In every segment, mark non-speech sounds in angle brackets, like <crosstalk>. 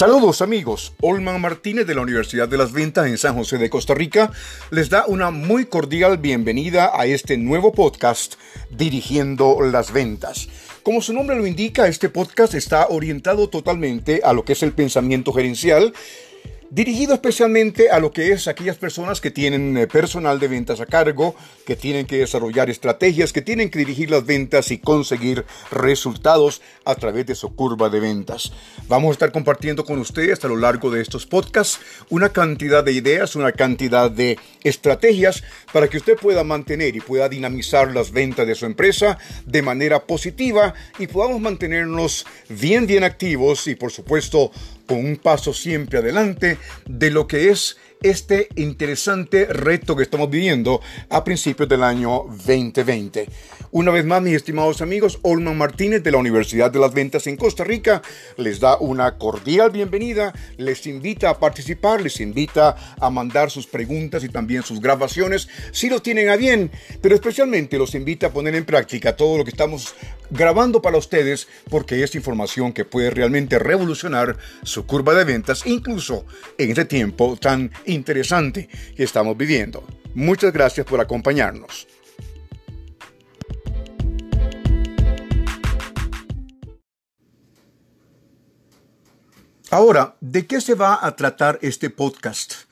Saludos amigos, Olman Martínez de la Universidad de las Ventas en San José de Costa Rica les da una muy cordial bienvenida a este nuevo podcast Dirigiendo las Ventas. Como su nombre lo indica, este podcast está orientado totalmente a lo que es el pensamiento gerencial dirigido especialmente a lo que es aquellas personas que tienen eh, personal de ventas a cargo, que tienen que desarrollar estrategias, que tienen que dirigir las ventas y conseguir resultados a través de su curva de ventas. Vamos a estar compartiendo con ustedes a lo largo de estos podcasts una cantidad de ideas, una cantidad de estrategias para que usted pueda mantener y pueda dinamizar las ventas de su empresa de manera positiva y podamos mantenernos bien, bien activos y por supuesto con un paso siempre adelante de lo que es este interesante reto que estamos viviendo a principios del año 2020. Una vez más, mis estimados amigos, Olman Martínez de la Universidad de las Ventas en Costa Rica les da una cordial bienvenida, les invita a participar, les invita a mandar sus preguntas y también sus grabaciones si lo tienen a bien, pero especialmente los invita a poner en práctica todo lo que estamos grabando para ustedes porque es información que puede realmente revolucionar su curva de ventas, incluso en este tiempo tan interesante que estamos viviendo. Muchas gracias por acompañarnos. Ahora, ¿de qué se va a tratar este podcast?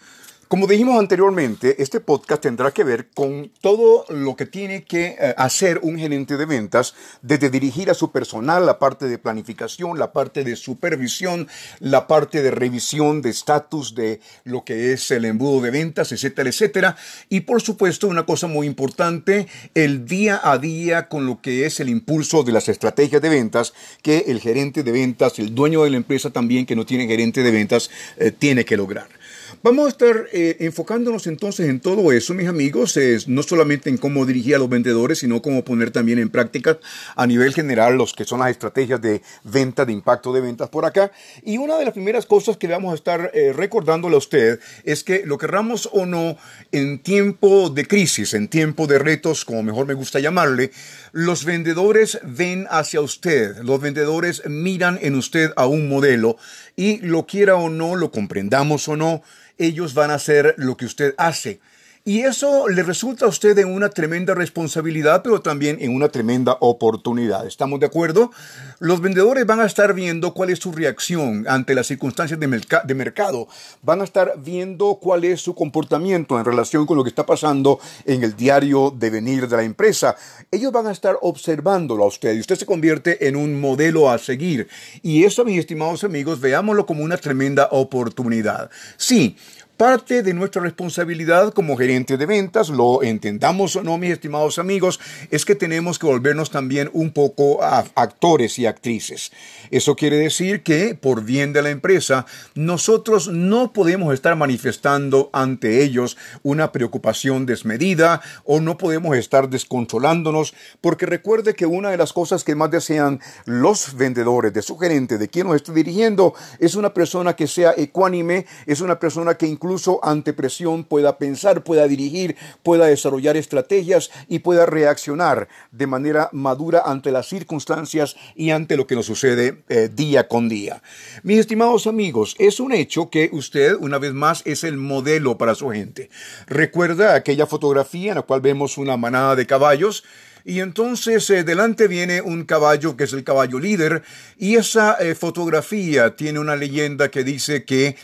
Como dijimos anteriormente, este podcast tendrá que ver con todo lo que tiene que eh, hacer un gerente de ventas, desde dirigir a su personal, la parte de planificación, la parte de supervisión, la parte de revisión de estatus de lo que es el embudo de ventas, etcétera, etcétera. Y por supuesto, una cosa muy importante, el día a día con lo que es el impulso de las estrategias de ventas que el gerente de ventas, el dueño de la empresa también que no tiene gerente de ventas, eh, tiene que lograr. Vamos a estar eh, enfocándonos entonces en todo eso, mis amigos, no solamente en cómo dirigir a los vendedores, sino cómo poner también en práctica a nivel general los que son las estrategias de venta, de impacto de ventas por acá. Y una de las primeras cosas que vamos a estar eh, recordándole a usted es que lo querramos o no, en tiempo de crisis, en tiempo de retos, como mejor me gusta llamarle, los vendedores ven hacia usted, los vendedores miran en usted a un modelo y lo quiera o no, lo comprendamos o no, ellos van a hacer lo que usted hace. Y eso le resulta a usted en una tremenda responsabilidad, pero también en una tremenda oportunidad. ¿Estamos de acuerdo? Los vendedores van a estar viendo cuál es su reacción ante las circunstancias de, de, mercado. Van a estar viendo cuál es su comportamiento en relación con lo que está pasando en el diario de venir de la empresa. Ellos van a estar observándolo a usted y usted se convierte en un modelo a seguir. Y eso, mis estimados amigos, veámoslo como una tremenda oportunidad. Sí, Parte de nuestra responsabilidad como gerente de ventas, lo entendamos o no, mis estimados amigos, es que tenemos que volvernos también un poco actores y actrices. Eso quiere decir que, por bien de la empresa, nosotros no podemos estar manifestando ante ellos una preocupación desmedida o no podemos estar descontrolándonos, porque recuerde que una de las cosas que más desean los vendedores de su gerente, de quien nos está dirigiendo, es una persona que sea ecuánime, es una persona que incluso incluso ante presión pueda pensar, pueda dirigir, pueda desarrollar estrategias y pueda reaccionar de manera madura ante las circunstancias y ante lo que nos sucede eh, día con día. Mis estimados amigos, es un hecho que usted, una vez más, es el modelo para su gente. Recuerda aquella fotografía en la cual vemos una manada de caballos y entonces eh, delante viene un caballo que es el caballo líder y esa eh, fotografía tiene una leyenda que dice que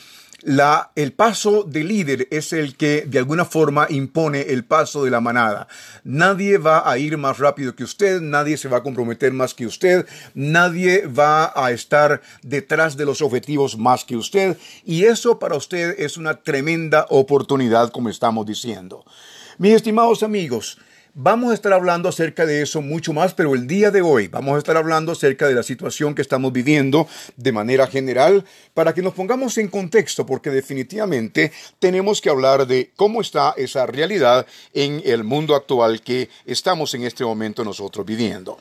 la, el paso del líder es el que de alguna forma impone el paso de la manada. Nadie va a ir más rápido que usted, nadie se va a comprometer más que usted, nadie va a estar detrás de los objetivos más que usted y eso para usted es una tremenda oportunidad como estamos diciendo. Mis estimados amigos, Vamos a estar hablando acerca de eso mucho más, pero el día de hoy vamos a estar hablando acerca de la situación que estamos viviendo de manera general para que nos pongamos en contexto, porque definitivamente tenemos que hablar de cómo está esa realidad en el mundo actual que estamos en este momento nosotros viviendo.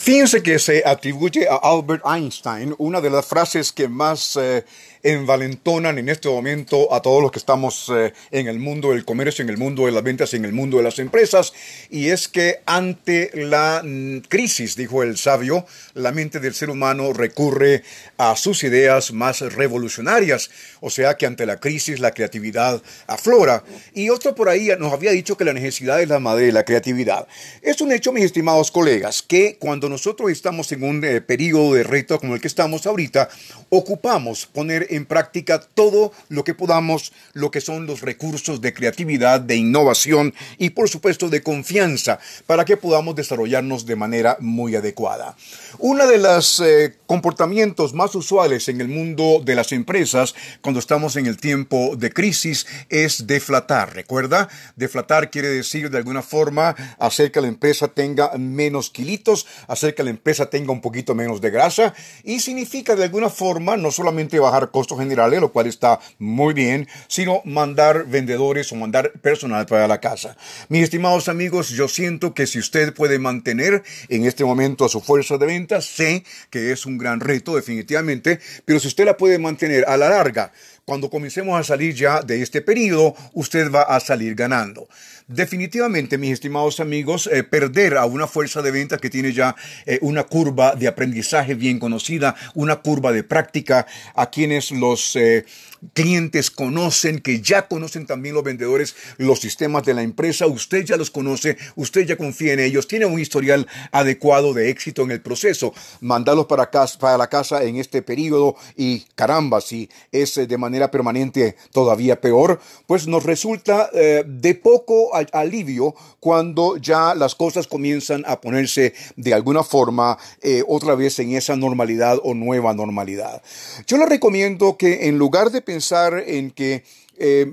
Fíjense que se atribuye a Albert Einstein una de las frases que más eh, envalentonan en este momento a todos los que estamos eh, en el mundo del comercio, en el mundo de las ventas, en el mundo de las empresas. Y es que ante la mm, crisis, dijo el sabio, la mente del ser humano recurre a sus ideas más revolucionarias. O sea que ante la crisis la creatividad aflora. Y otro por ahí nos había dicho que la necesidad es la madre de la creatividad. Es un hecho, mis estimados colegas, que cuando nosotros estamos en un eh, periodo de reto como el que estamos ahorita, ocupamos poner en práctica todo lo que podamos, lo que son los recursos de creatividad, de innovación y por supuesto de confianza para que podamos desarrollarnos de manera muy adecuada. Uno de los eh, comportamientos más usuales en el mundo de las empresas cuando estamos en el tiempo de crisis es deflatar. ¿Recuerda? Deflatar quiere decir de alguna forma hacer que la empresa tenga menos kilitos, hacer que la empresa tenga un poquito menos de grasa y significa de alguna forma no solamente bajar costos generales, lo cual está muy bien, sino mandar vendedores o mandar personal para la casa. Mis estimados amigos, yo siento que si usted puede mantener en este momento a su fuerza de ventas, sé que es un gran reto definitivamente, pero si usted la puede mantener a la larga, cuando comencemos a salir ya de este periodo, usted va a salir ganando. Definitivamente, mis estimados amigos, eh, perder a una fuerza de venta que tiene ya eh, una curva de aprendizaje bien conocida, una curva de práctica, a quienes los eh, clientes conocen, que ya conocen también los vendedores los sistemas de la empresa, usted ya los conoce, usted ya confía en ellos, tiene un historial adecuado de éxito en el proceso, mandarlos para, casa, para la casa en este periodo y caramba, si es de manera permanente todavía peor, pues nos resulta de poco alivio cuando ya las cosas comienzan a ponerse de alguna forma eh, otra vez en esa normalidad o nueva normalidad. Yo le recomiendo que en lugar de pensar en que eh,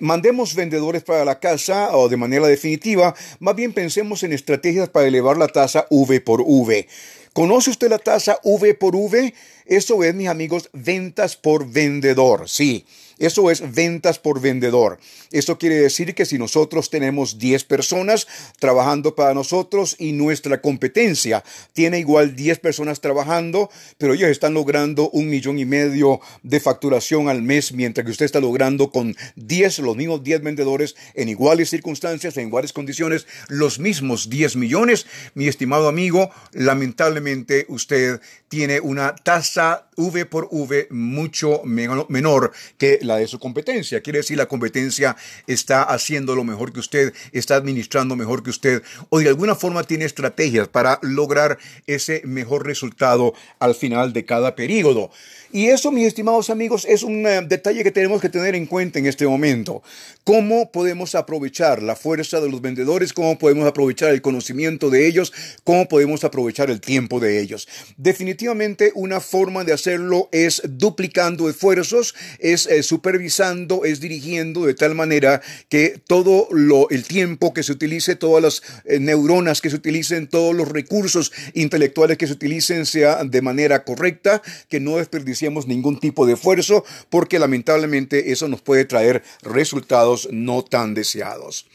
mandemos vendedores para la casa o de manera definitiva, más bien pensemos en estrategias para elevar la tasa V por V. ¿Conoce usted la tasa V por V? Eso es, mis amigos, ventas por vendedor. Sí, eso es ventas por vendedor. Eso quiere decir que si nosotros tenemos 10 personas trabajando para nosotros y nuestra competencia tiene igual 10 personas trabajando, pero ellos están logrando un millón y medio de facturación al mes, mientras que usted está logrando con 10, los mismos 10 vendedores en iguales circunstancias, en iguales condiciones, los mismos 10 millones, mi estimado amigo, lamentablemente usted tiene una tasa V por V mucho menor que la de su competencia. Quiere decir, la competencia está haciendo lo mejor que usted, está administrando mejor que usted, o de alguna forma tiene estrategias para lograr ese mejor resultado al final de cada periodo. Y eso, mis estimados amigos, es un eh, detalle que tenemos que tener en cuenta en este momento. ¿Cómo podemos aprovechar la fuerza de los vendedores? ¿Cómo podemos aprovechar el conocimiento de ellos? ¿Cómo podemos aprovechar el tiempo de ellos? Definitivamente una forma de hacerlo es duplicando esfuerzos, es eh, supervisando, es dirigiendo de tal manera que todo lo, el tiempo que se utilice, todas las eh, neuronas que se utilicen, todos los recursos intelectuales que se utilicen sea de manera correcta, que no desperdiciemos ningún tipo de esfuerzo porque lamentablemente eso nos puede traer resultados no tan deseados.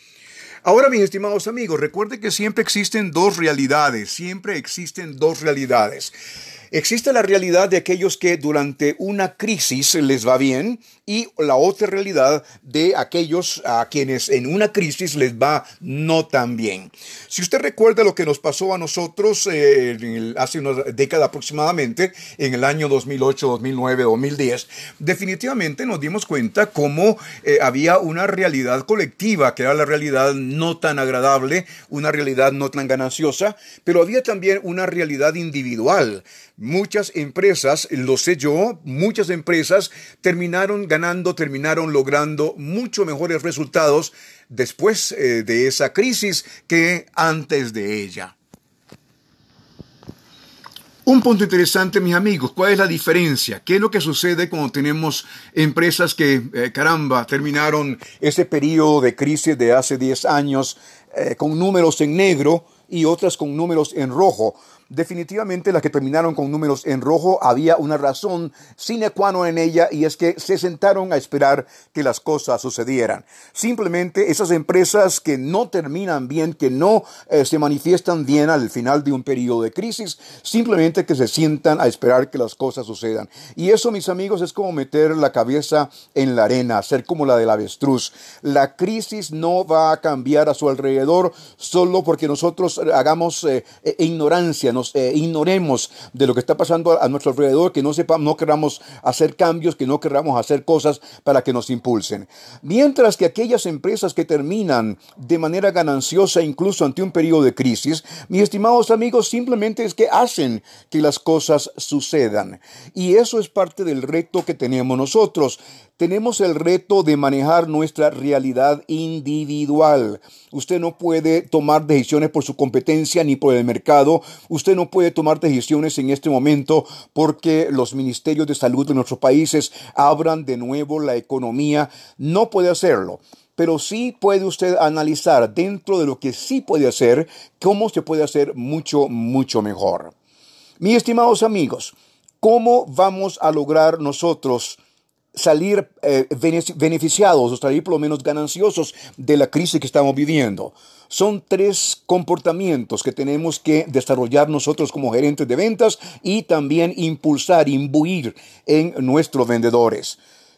Ahora, mis estimados amigos, recuerden que siempre existen dos realidades, siempre existen dos realidades. Existe la realidad de aquellos que durante una crisis les va bien y la otra realidad de aquellos a quienes en una crisis les va no tan bien. Si usted recuerda lo que nos pasó a nosotros eh, hace una década aproximadamente, en el año 2008, 2009, 2010, definitivamente nos dimos cuenta cómo eh, había una realidad colectiva, que era la realidad no tan agradable, una realidad no tan gananciosa, pero había también una realidad individual Muchas empresas, lo sé yo, muchas empresas terminaron ganando, terminaron logrando mucho mejores resultados después eh, de esa crisis que antes de ella. Un punto interesante, mis amigos, ¿cuál es la diferencia? ¿Qué es lo que sucede cuando tenemos empresas que, eh, caramba, terminaron ese periodo de crisis de hace 10 años eh, con números en negro y otras con números en rojo? Definitivamente las que terminaron con números en rojo, había una razón sine qua non en ella y es que se sentaron a esperar que las cosas sucedieran. Simplemente esas empresas que no terminan bien, que no eh, se manifiestan bien al final de un periodo de crisis, simplemente que se sientan a esperar que las cosas sucedan. Y eso, mis amigos, es como meter la cabeza en la arena, ser como la del avestruz. La crisis no va a cambiar a su alrededor solo porque nosotros hagamos eh, eh, ignorancia, nos ignoremos de lo que está pasando a, nuestro alrededor, que no sepamos, no queramos hacer cambios, que no queramos hacer cosas para que nos impulsen. Mientras que aquellas empresas que terminan de manera gananciosa incluso ante un periodo de crisis, mis estimados amigos, simplemente es que hacen que las cosas sucedan. Y eso es parte del reto que tenemos nosotros tenemos el reto de manejar nuestra realidad individual. Usted no puede tomar decisiones por su competencia ni por el mercado. Usted no puede tomar decisiones en este momento porque los ministerios de salud de nuestros países abran de nuevo la economía. No puede hacerlo pero sí puede usted analizar dentro de lo que sí puede hacer, cómo se puede hacer mucho, mucho mejor. Mis estimados amigos, ¿cómo vamos a lograr nosotros salir eh, beneficiados o salir por lo menos gananciosos de la crisis que estamos viviendo. Son tres comportamientos que tenemos que desarrollar nosotros como gerentes de ventas y también impulsar, imbuir en nuestros vendedores.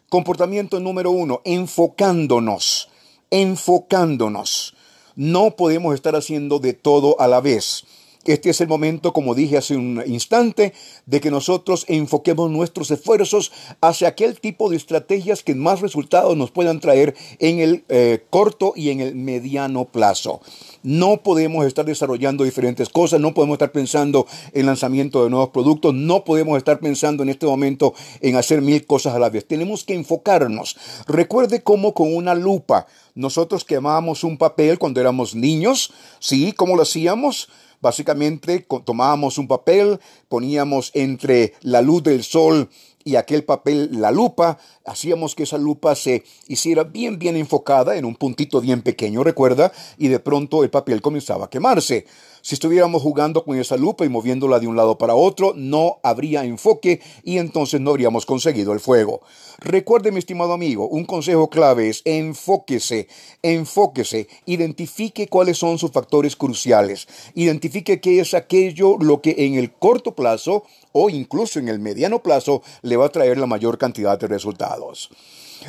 Comportamiento número uno, enfocándonos, enfocándonos. No podemos estar haciendo de todo a la vez. Este es el momento, como dije hace un instante, de que nosotros enfoquemos nuestros esfuerzos hacia aquel tipo de estrategias que más resultados nos puedan traer en el eh, corto y en el mediano plazo. No podemos estar desarrollando diferentes cosas, no podemos estar pensando en lanzamiento de nuevos productos, no podemos estar pensando en este momento en hacer mil cosas a la vez. Tenemos que enfocarnos. Recuerde cómo con una lupa nosotros quemábamos un papel cuando éramos niños, ¿sí? ¿Cómo lo hacíamos? Básicamente tomábamos un papel, poníamos entre la luz del sol y aquel papel, la lupa, hacíamos que esa lupa se hiciera bien, bien enfocada en un puntito bien pequeño, recuerda, y de pronto el papel comenzaba a quemarse. Si estuviéramos jugando con esa lupa y moviéndola de un lado para otro, no habría enfoque y entonces no habríamos conseguido el fuego. Recuerde, mi estimado amigo, un consejo clave es enfóquese, enfóquese, identifique cuáles son sus factores cruciales, identifique qué es aquello lo que en el corto plazo o incluso en el mediano plazo le va a traer la mayor cantidad de resultados.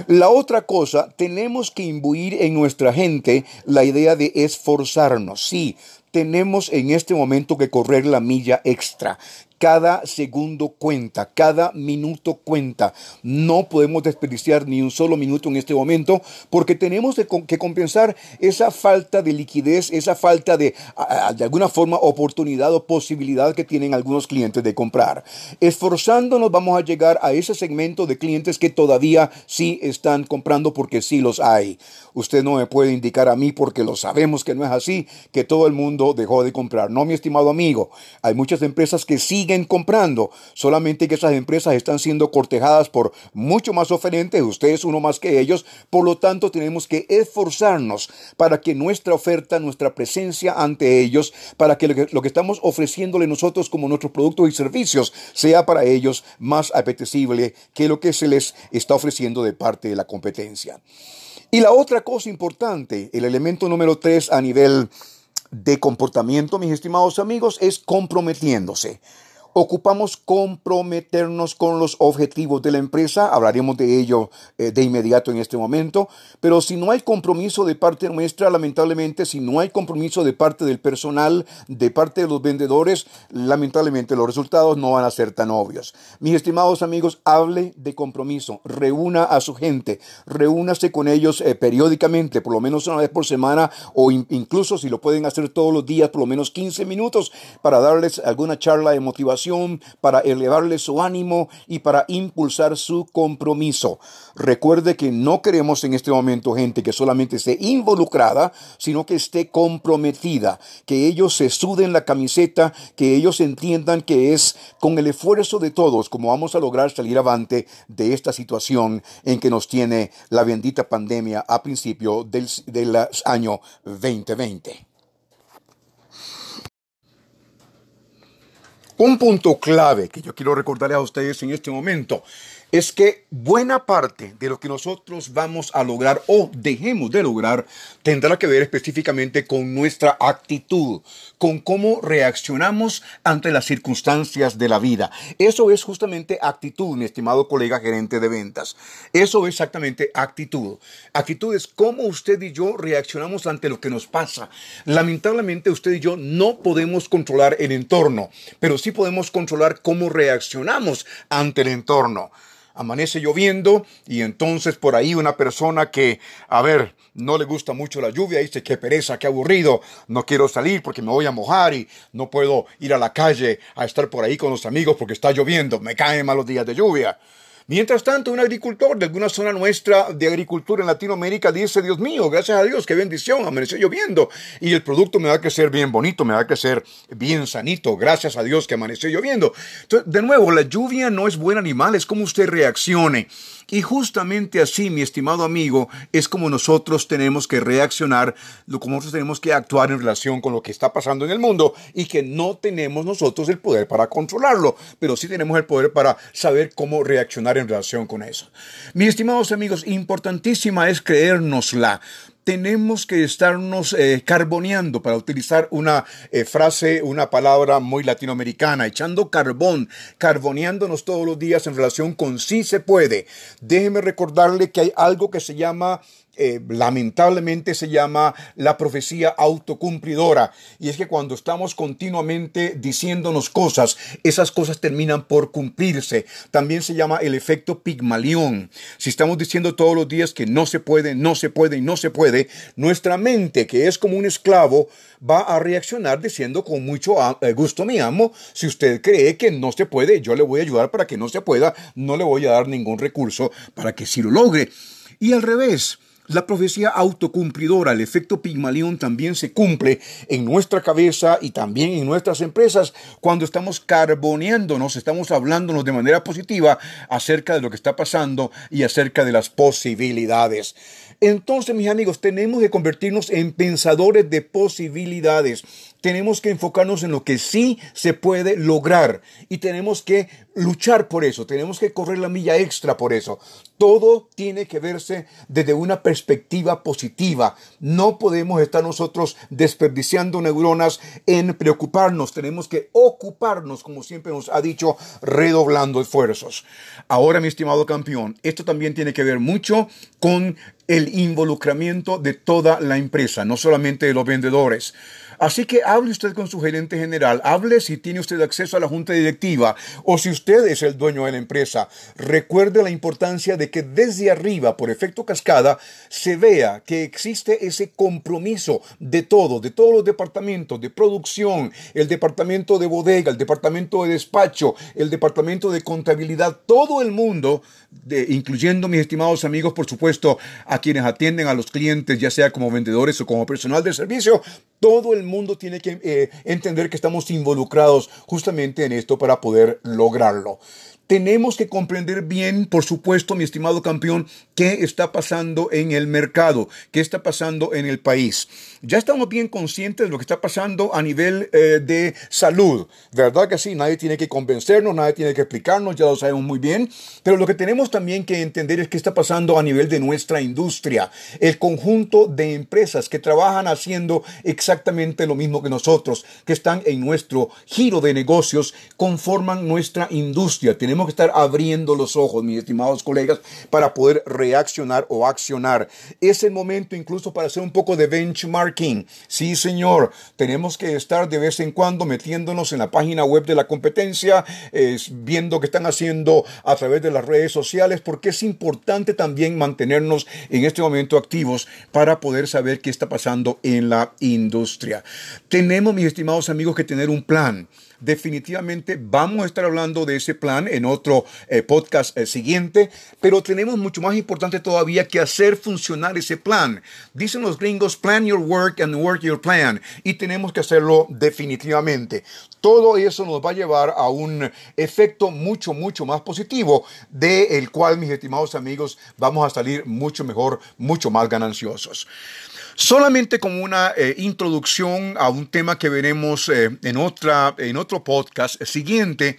La otra cosa, tenemos que imbuir en nuestra gente la idea de esforzarnos. Sí, tenemos en este momento que correr la milla extra. Cada segundo cuenta, cada minuto cuenta. No podemos desperdiciar ni un solo minuto en este momento porque tenemos que compensar esa falta de liquidez, esa falta de, de alguna forma, oportunidad o posibilidad que tienen algunos clientes de comprar. Esforzándonos vamos a llegar a ese segmento de clientes que todavía sí están comprando porque sí los hay. Usted no me puede indicar a mí porque lo sabemos que no es así, que todo el mundo dejó de comprar. No, mi estimado amigo, hay muchas empresas que sí siguen comprando, solamente que esas empresas están siendo cortejadas por mucho más oferentes, usted es uno más que ellos, por lo tanto tenemos que esforzarnos para que nuestra oferta, nuestra presencia ante ellos, para que lo que, estamos ofreciéndole nosotros como nuestros productos y servicios sea para ellos más apetecible que lo que se les está ofreciendo de parte de la competencia. Y la otra cosa importante, el elemento número tres a nivel de comportamiento, mis estimados amigos, es comprometiéndose ocupamos comprometernos con los objetivos de la empresa, hablaremos de ello eh, de inmediato en este momento, pero si no hay compromiso de parte nuestra, lamentablemente, si no hay compromiso de parte del personal, de parte de los vendedores, lamentablemente los resultados no van a ser tan obvios. Mis estimados amigos, hable de compromiso, reúna a su gente, reúnase con ellos eh, periódicamente, por lo menos una vez por semana o incluso si lo pueden hacer todos los días, por lo menos 15 minutos para darles alguna charla de motivación para elevarle su ánimo y para impulsar su compromiso. Recuerde que no queremos en este momento gente que solamente esté involucrada, sino que esté comprometida, que ellos se suden la camiseta, que ellos entiendan que es con el esfuerzo de todos como vamos a lograr salir avante de esta situación en que nos tiene la bendita pandemia a principio del, del año 2020. Un punto clave que yo quiero recordarles a ustedes en este momento es que buena parte de lo que nosotros vamos a lograr o dejemos de lograr tendrá que ver específicamente con nuestra actitud, con cómo reaccionamos ante las circunstancias de la vida. Eso es justamente actitud, mi estimado colega gerente de ventas. Eso es exactamente actitud. Actitud es cómo usted y yo reaccionamos ante lo que nos pasa. Lamentablemente usted y yo no podemos controlar el entorno, pero sí podemos controlar cómo reaccionamos ante el entorno amanece lloviendo y entonces por ahí una persona que, a ver, no le gusta mucho la lluvia, dice qué pereza, qué aburrido, no quiero salir porque me voy a mojar y no puedo ir a la calle a estar por ahí con los amigos porque está lloviendo, me caen malos días de lluvia. Mientras tanto, un agricultor de alguna zona nuestra de agricultura en Latinoamérica dice, Dios mío, gracias a Dios, qué bendición, amaneció lloviendo y el producto me va a crecer bien bonito, me va a crecer bien sanito, gracias a Dios que amaneció lloviendo. De nuevo, la lluvia no es buen animal, es como usted reaccione. Y justamente así, mi estimado amigo, es como nosotros tenemos que reaccionar, como nosotros tenemos que actuar en relación con lo que está pasando en el mundo y que no tenemos nosotros el poder para controlarlo, pero sí tenemos el poder para saber cómo reaccionar en relación con eso. Mis estimados amigos, importantísima es creérnosla tenemos que estarnos eh, carboneando, para utilizar una eh, frase, una palabra muy latinoamericana, echando carbón, carboneándonos todos los días en relación con si se puede. Déjeme recordarle que hay algo que se llama eh, lamentablemente se llama la profecía autocumplidora. Y es que cuando estamos continuamente diciéndonos cosas, esas cosas terminan por cumplirse. También se llama el efecto pigmalión. Si estamos diciendo todos los días que no se puede, no se puede no se puede, nuestra mente, que es como un esclavo, va a reaccionar diciendo con mucho eh, gusto mi amo, si usted cree que no se puede, yo le voy a ayudar para que no se pueda, no le voy a dar ningún recurso para que sí lo logre. Y al revés, la profecía autocumplidora, el efecto Pigmalión, también se cumple en nuestra cabeza y también en nuestras empresas cuando estamos carboneándonos, estamos hablándonos de manera positiva acerca de lo que está pasando y acerca de las posibilidades. Entonces, mis amigos, tenemos que convertirnos en pensadores de posibilidades. Tenemos que enfocarnos en lo que sí se puede lograr y tenemos que luchar por eso, tenemos que correr la milla extra por eso. Todo tiene que verse desde una perspectiva positiva. No podemos estar nosotros desperdiciando neuronas en preocuparnos. Tenemos que ocuparnos, como siempre nos ha dicho, redoblando esfuerzos. Ahora, mi estimado campeón, esto también tiene que ver mucho con el involucramiento de toda la empresa, no solamente de los vendedores. Así que hable usted con su gerente general, hable si tiene usted acceso a la junta directiva o si usted es el dueño de la empresa. Recuerde la importancia de que desde arriba, por efecto cascada, se vea que existe ese compromiso de todo, de todos los departamentos, de producción, el departamento de bodega, el departamento de despacho, el departamento de contabilidad, todo el mundo, incluyendo mis estimados amigos, por supuesto, a quienes atienden a los clientes, ya sea como vendedores o como personal de servicio, todo el mundo tiene que eh, entender que estamos involucrados justamente en esto para poder lograrlo. Tenemos que comprender bien, por supuesto, mi estimado campeón, qué está pasando en el mercado, qué está pasando en el país. Ya estamos bien conscientes de lo que está pasando a nivel eh, de salud. ¿Verdad que sí? Nadie tiene que convencernos, nadie tiene que explicarnos, ya lo sabemos muy bien. Pero lo que tenemos también que entender es qué está pasando a nivel de nuestra industria. El conjunto de empresas que trabajan haciendo exactamente lo mismo que nosotros, que están en nuestro giro de negocios, conforman nuestra industria. Tenemos que estar abriendo los ojos, mis estimados colegas, para poder reaccionar o accionar. Es el momento incluso para hacer un poco de benchmarking. Sí, señor, tenemos que estar de vez en cuando metiéndonos en la página web de la competencia, viendo qué están haciendo a través de las redes sociales, porque es importante también mantenernos en este momento activos para poder saber qué está pasando en la industria. Tenemos, mis estimados amigos, que tener un plan definitivamente vamos a estar hablando de ese plan en otro eh, podcast eh, siguiente, pero tenemos mucho más importante todavía que hacer funcionar ese plan. Dicen los gringos, plan your work and work your plan, y tenemos que hacerlo definitivamente. Todo eso nos va a llevar a un efecto mucho, mucho más positivo, de el cual, mis estimados amigos, vamos a salir mucho mejor, mucho más gananciosos. Solamente como una eh, introducción a un tema que veremos eh, en, otra, en otro podcast siguiente,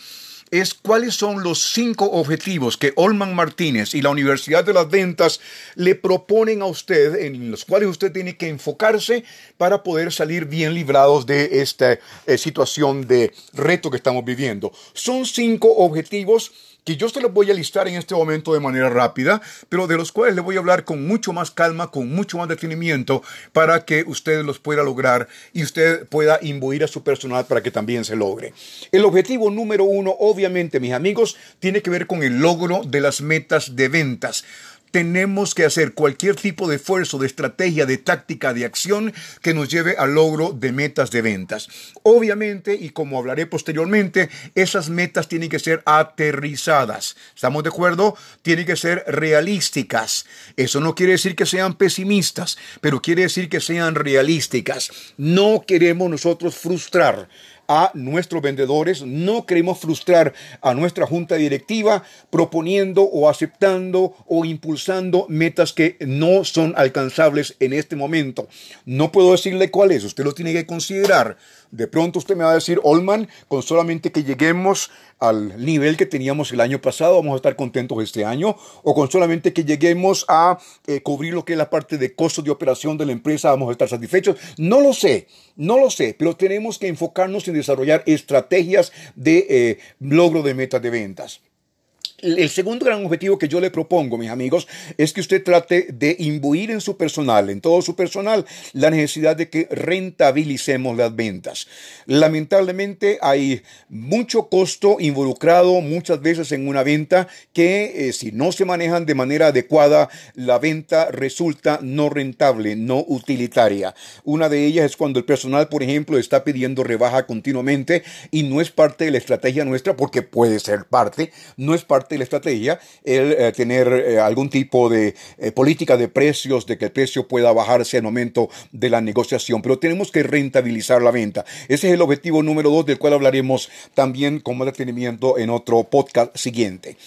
es cuáles son los cinco objetivos que Olman Martínez y la Universidad de las Ventas le proponen a usted, en los cuales usted tiene que enfocarse para poder salir bien librados de esta eh, situación de reto que estamos viviendo. Son cinco objetivos que yo se los voy a listar en este momento de manera rápida, pero de los cuales le voy a hablar con mucho más calma, con mucho más detenimiento, para que usted los pueda lograr y usted pueda imbuir a su personal para que también se logre. El objetivo número uno, obviamente, mis amigos, tiene que ver con el logro de las metas de ventas tenemos que hacer cualquier tipo de esfuerzo, de estrategia, de táctica, de acción que nos lleve al logro de metas de ventas. Obviamente, y como hablaré posteriormente, esas metas tienen que ser aterrizadas. ¿Estamos de acuerdo? Tienen que ser realísticas. Eso no quiere decir que sean pesimistas, pero quiere decir que sean realísticas. No queremos nosotros frustrar a nuestros vendedores, no queremos frustrar a nuestra junta directiva proponiendo o aceptando o impulsando metas que no son alcanzables en este momento. No puedo decirle cuál es, usted lo tiene que considerar. De pronto usted me va a decir, Olman, con solamente que lleguemos al nivel que teníamos el año pasado, vamos a estar contentos este año, o con solamente que lleguemos a eh, cubrir lo que es la parte de costos de operación de la empresa, vamos a estar satisfechos. No lo sé, no lo sé, pero tenemos que enfocarnos en desarrollar estrategias de eh, logro de metas de ventas. El segundo gran objetivo que yo le propongo, mis amigos, es que usted trate de imbuir en su personal, en todo su personal, la necesidad de que rentabilicemos las ventas. Lamentablemente hay mucho costo involucrado muchas veces en una venta que eh, si no se manejan de manera adecuada, la venta resulta no rentable, no utilitaria. Una de ellas es cuando el personal, por ejemplo, está pidiendo rebaja continuamente y no es parte de la estrategia nuestra porque puede ser parte, no es parte de la estrategia el eh, tener eh, algún tipo de eh, política de precios, de que el precio pueda bajarse al momento de la negociación, pero tenemos que rentabilizar la venta. Ese es el objetivo número dos, del cual hablaremos también con más detenimiento en otro podcast siguiente.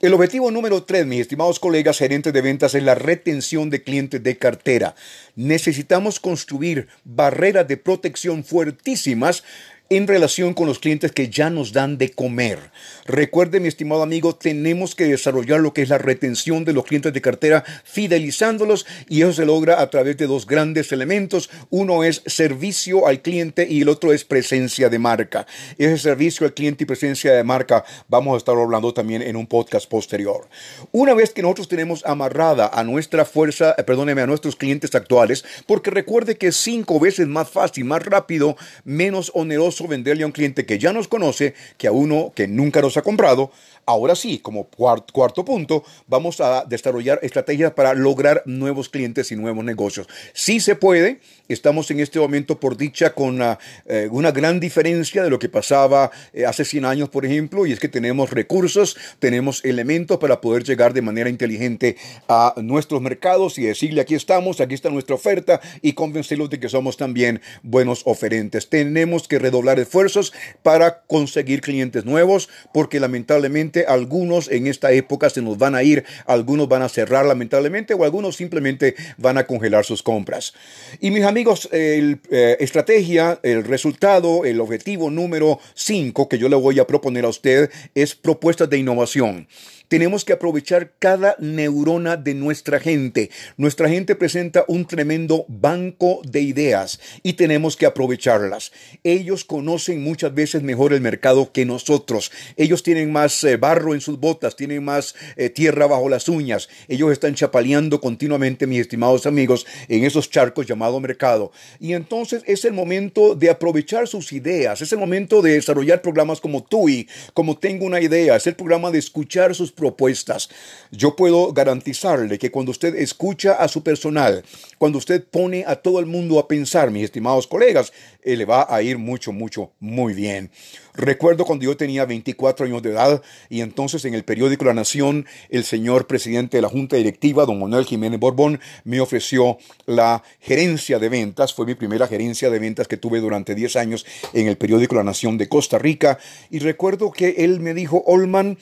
El objetivo número tres, mis estimados colegas gerentes de ventas, es la retención de clientes de cartera. Necesitamos construir barreras de protección fuertísimas en relación con los clientes que ya nos dan de comer. Recuerde, mi estimado amigo, tenemos que desarrollar lo que es la retención de los clientes de cartera, fidelizándolos, y eso se logra a través de dos grandes elementos. Uno es servicio al cliente y el otro es presencia de marca. Ese servicio al cliente y presencia de marca vamos a estar hablando también en un podcast posterior. Una vez que nosotros tenemos amarrada a nuestra fuerza, eh, perdóneme, a nuestros clientes actuales, porque recuerde que cinco veces más fácil, más rápido, menos oneroso venderle a un cliente que ya nos conoce que a uno que nunca nos ha comprado Ahora sí, como cuarto, punto, vamos a desarrollar estrategias para lograr nuevos clientes y nuevos negocios. Sí se puede, estamos en este momento por dicha con eh, una, gran diferencia de lo que pasaba eh, hace 100 años, por ejemplo, y es que tenemos recursos, tenemos elementos para poder llegar de manera inteligente a nuestros mercados y decirle aquí estamos, aquí está nuestra oferta y convencerlos de que somos también buenos oferentes. Tenemos que redoblar esfuerzos para conseguir clientes nuevos porque lamentablemente algunos en esta época se nos van a ir, algunos van a cerrar lamentablemente o algunos simplemente van a congelar sus compras. Y mis amigos, el eh, estrategia, el resultado, el objetivo número 5 que yo le voy a proponer a usted es propuestas de innovación. Tenemos que aprovechar cada neurona de nuestra gente. Nuestra gente presenta un tremendo banco de ideas y tenemos que aprovecharlas. Ellos conocen muchas veces mejor el mercado que nosotros. Ellos tienen más eh, barro en sus botas, tienen más eh, tierra bajo las uñas. Ellos están chapaleando continuamente, mis estimados amigos, en esos charcos llamados mercado. Y entonces es el momento de aprovechar sus ideas, es el momento de desarrollar programas como TUI, como Tengo una idea, es el programa de escuchar sus propuestas. Yo puedo garantizarle que cuando usted escucha a su personal, cuando usted pone a todo el mundo a pensar, mis estimados colegas, eh, le va a ir mucho, mucho, muy bien. Recuerdo cuando yo tenía 24 años de edad y entonces en el periódico La Nación, el señor presidente de la Junta Directiva, don Manuel Jiménez Borbón, me ofreció la gerencia de ventas. Fue mi primera gerencia de ventas que tuve durante 10 años en el periódico La Nación de Costa Rica. Y recuerdo que él me dijo, Olman,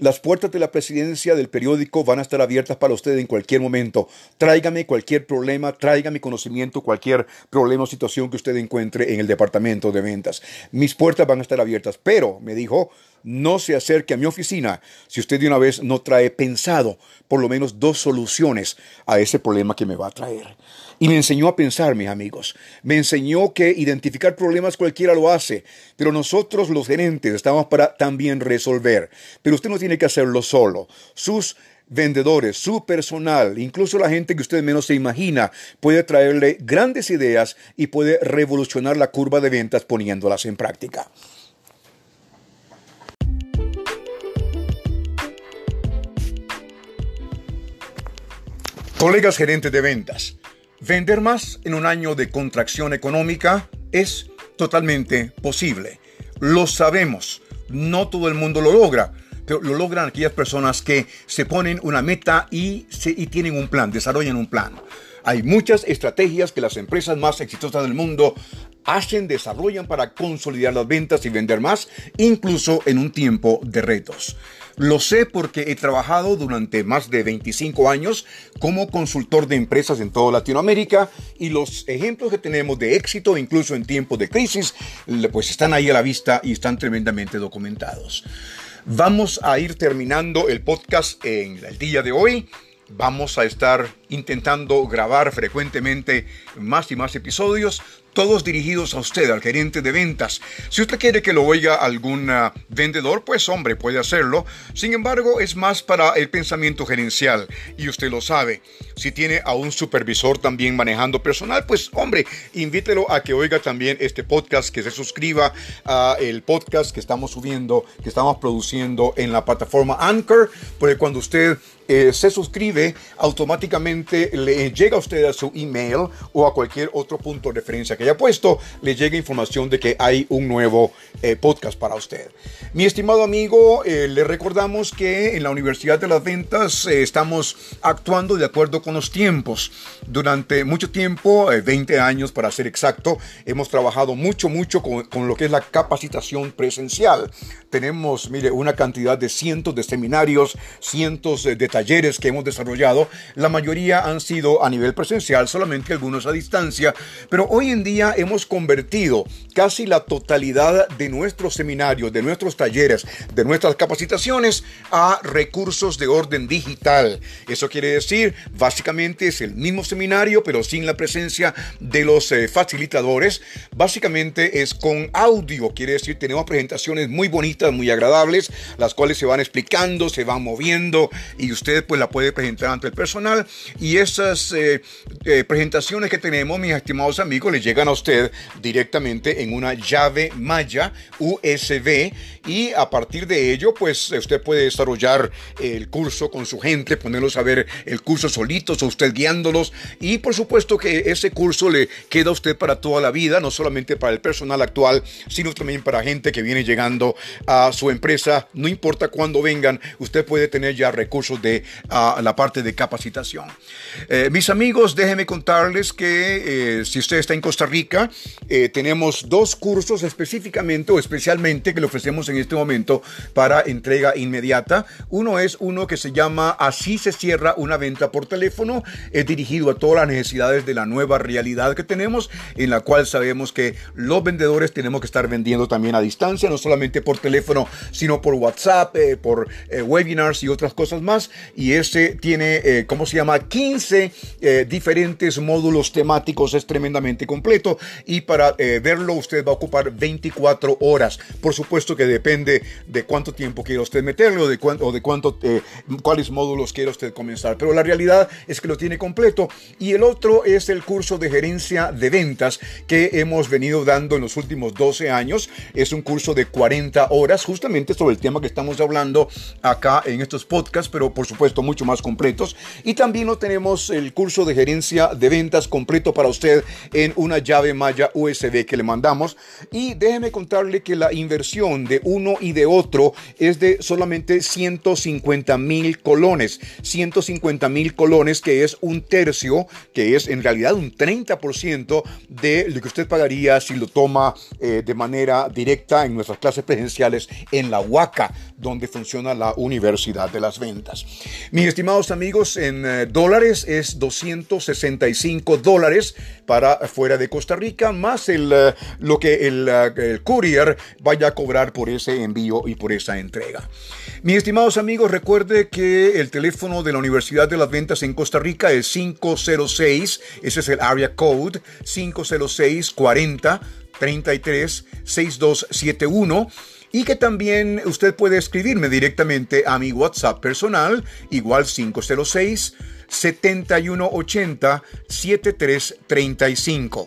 Las puertas de la presidencia del periódico van a estar abiertas para usted en cualquier momento. Tráigame cualquier problema, tráigame conocimiento, cualquier problema o situación que usted encuentre en el departamento de ventas. Mis puertas van a estar abiertas, pero, me dijo, no se acerque a mi oficina si usted de una vez no trae pensado por lo menos dos soluciones a ese problema que me va a traer. Y me enseñó a pensar, mis amigos. Me enseñó que identificar problemas cualquiera lo hace, pero nosotros los gerentes estamos para también resolver. Pero usted no tiene que hacerlo solo. Sus vendedores, su personal, incluso la gente que usted menos se imagina, puede traerle grandes ideas y puede revolucionar la curva de ventas poniéndolas en práctica. Colegas gerentes de ventas, Vender más en un año de contracción económica es totalmente posible. Lo sabemos. No todo el mundo lo logra, pero lo logran aquellas personas que se ponen una meta y, y tienen un plan, desarrollan un plan. Hay muchas estrategias que las empresas más exitosas del mundo hacen, desarrollan para consolidar las ventas y vender más, incluso en un tiempo de retos. Lo sé porque he trabajado durante más de 25 años como consultor de empresas en toda Latinoamérica y los ejemplos que tenemos de éxito, incluso en tiempos de crisis, pues están ahí a la vista y están tremendamente documentados. Vamos a ir terminando el podcast en el día de hoy. Vamos a estar intentando grabar frecuentemente más y más episodios todos dirigidos a usted, al gerente de ventas. Si usted quiere que lo oiga algún ah, vendedor, pues hombre, puede hacerlo. Sin embargo, es más para el pensamiento gerencial y usted lo sabe. Si tiene a un supervisor también manejando personal, pues hombre, invítelo a que oiga también este podcast, que se suscriba a el podcast que estamos subiendo, que estamos produciendo en la plataforma Anchor, porque cuando usted eh, se suscribe, automáticamente le llega a usted a su email o a cualquier otro punto de referencia que haya puesto, le llega información de que hay un nuevo eh, podcast para usted. Mi estimado amigo, eh, le recordamos que en la Universidad de las Ventas estamos actuando de acuerdo con los tiempos. Durante mucho tiempo, 20 años para ser exacto, hemos trabajado mucho, mucho con, con lo que es la capacitación presencial. Tenemos, mire, una cantidad de cientos de seminarios, cientos de talleres que hemos desarrollado, la mayoría han sido a nivel presencial, solamente algunos a distancia, pero hoy en día hemos convertido casi la totalidad de nuestros seminarios, de nuestros talleres, de nuestras capacitaciones a recursos de orden digital. Eso quiere decir, básicamente es el mismo seminario, pero sin la presencia de los eh, facilitadores. Básicamente es con audio, quiere decir, tenemos presentaciones muy bonitas, muy agradables, las cuales se van explicando, se van moviendo y usted pues la puede presentar ante el personal y esas eh, eh, presentaciones que tenemos, mis estimados amigos, le llegan a usted directamente en una llave Maya USB y a partir de ello pues usted puede desarrollar el curso con su gente, ponerlos a ver el curso solitos o usted guiándolos y por supuesto que ese curso le queda a usted para toda la vida, no solamente para el personal actual, sino también para gente que viene llegando a su empresa, no importa cuándo vengan, usted puede tener ya recursos de a la parte de capacitación. Eh, mis amigos, déjenme contarles que eh, si usted está en Costa Rica, eh, tenemos dos cursos específicamente o especialmente que le ofrecemos en este momento para entrega inmediata. Uno es uno que se llama Así se cierra una venta por teléfono. Es dirigido a todas las necesidades de la nueva realidad que tenemos, en la cual sabemos que los vendedores tenemos que estar vendiendo también a distancia, no solamente por teléfono, sino por WhatsApp, por webinars y otras cosas más y este tiene, eh, ¿cómo se llama? 15 eh, diferentes módulos temáticos, es tremendamente completo y para eh, verlo usted va a ocupar 24 horas. Por supuesto que depende de cuánto tiempo quiera usted meterlo de cuánto, o de cuánto, cuáles módulos quiera usted comenzar, pero la realidad es que lo tiene completo y el otro es el curso de gerencia de ventas que hemos venido dando en los últimos 12 años. Es un curso de 40 horas justamente sobre el tema que estamos hablando acá en estos podcasts, pero por supuesto mucho más completos. Y también lo tenemos el curso de gerencia de ventas completo para usted en una llave Maya USB que le mandamos. Y déjeme contarle que la inversión de uno y de otro es de solamente 150 mil colones. 150 mil colones que es un tercio, que es en realidad un 30% de lo que usted pagaría si lo toma eh, de manera directa en nuestras clases presenciales en la UACA, donde funciona la Universidad de las Ventas. Mis estimados amigos, en eh, dólares es 265 dólares para fuera de Costa Rica, más el, eh, lo que el, el courier vaya a cobrar por ese envío y por esa entrega. Mis estimados amigos, recuerde que el teléfono de la Universidad de las Ventas en Costa Rica es 506, ese es el area code, 506 40 33 6271 y que también usted puede escribirme directamente a mi WhatsApp personal, igual 506 7180 7335.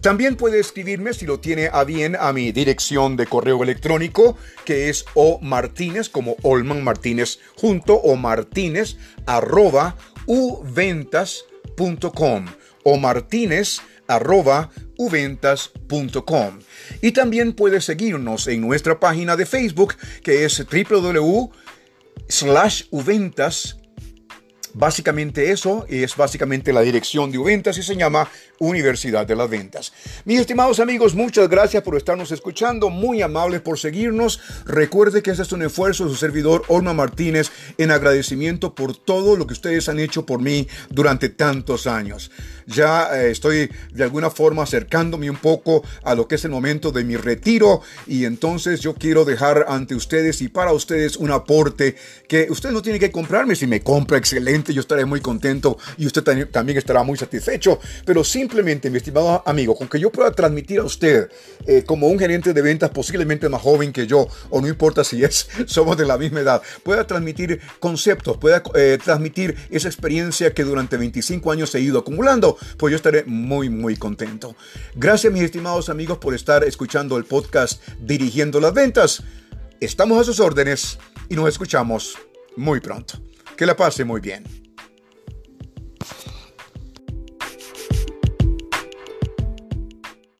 También puede escribirme si lo tiene a bien a mi dirección de correo electrónico que es o martínez como Olman Martínez junto o martínez arroba uventas.com o martínez arroba uventas.com. Y también puede seguirnos en nuestra página de Facebook que es www Básicamente eso es básicamente la dirección de Uventas y se llama Universidad de las Ventas. Mis estimados amigos, muchas gracias por estarnos escuchando, muy amables por seguirnos. Recuerde que este es un esfuerzo de su servidor Olma Martínez en agradecimiento por todo lo que ustedes han hecho por mí durante tantos años. Ya eh, estoy de alguna forma acercándome un poco a lo que es el momento de mi retiro y entonces yo quiero dejar ante ustedes y para ustedes un aporte que usted no tiene que comprarme si me compra excelente yo estaré muy contento y usted también estará muy satisfecho. Pero simplemente, mi estimado amigo, con que yo pueda transmitir a usted eh, como un gerente de ventas posiblemente más joven que yo, o no importa si es, <laughs> somos de la misma edad, pueda transmitir conceptos, pueda eh, transmitir esa experiencia que durante 25 años he ido acumulando, pues yo estaré muy, muy contento. Gracias, mis estimados amigos, por estar escuchando el podcast Dirigiendo las Ventas. Estamos a sus órdenes y nos escuchamos muy pronto. Que la pase muy bien.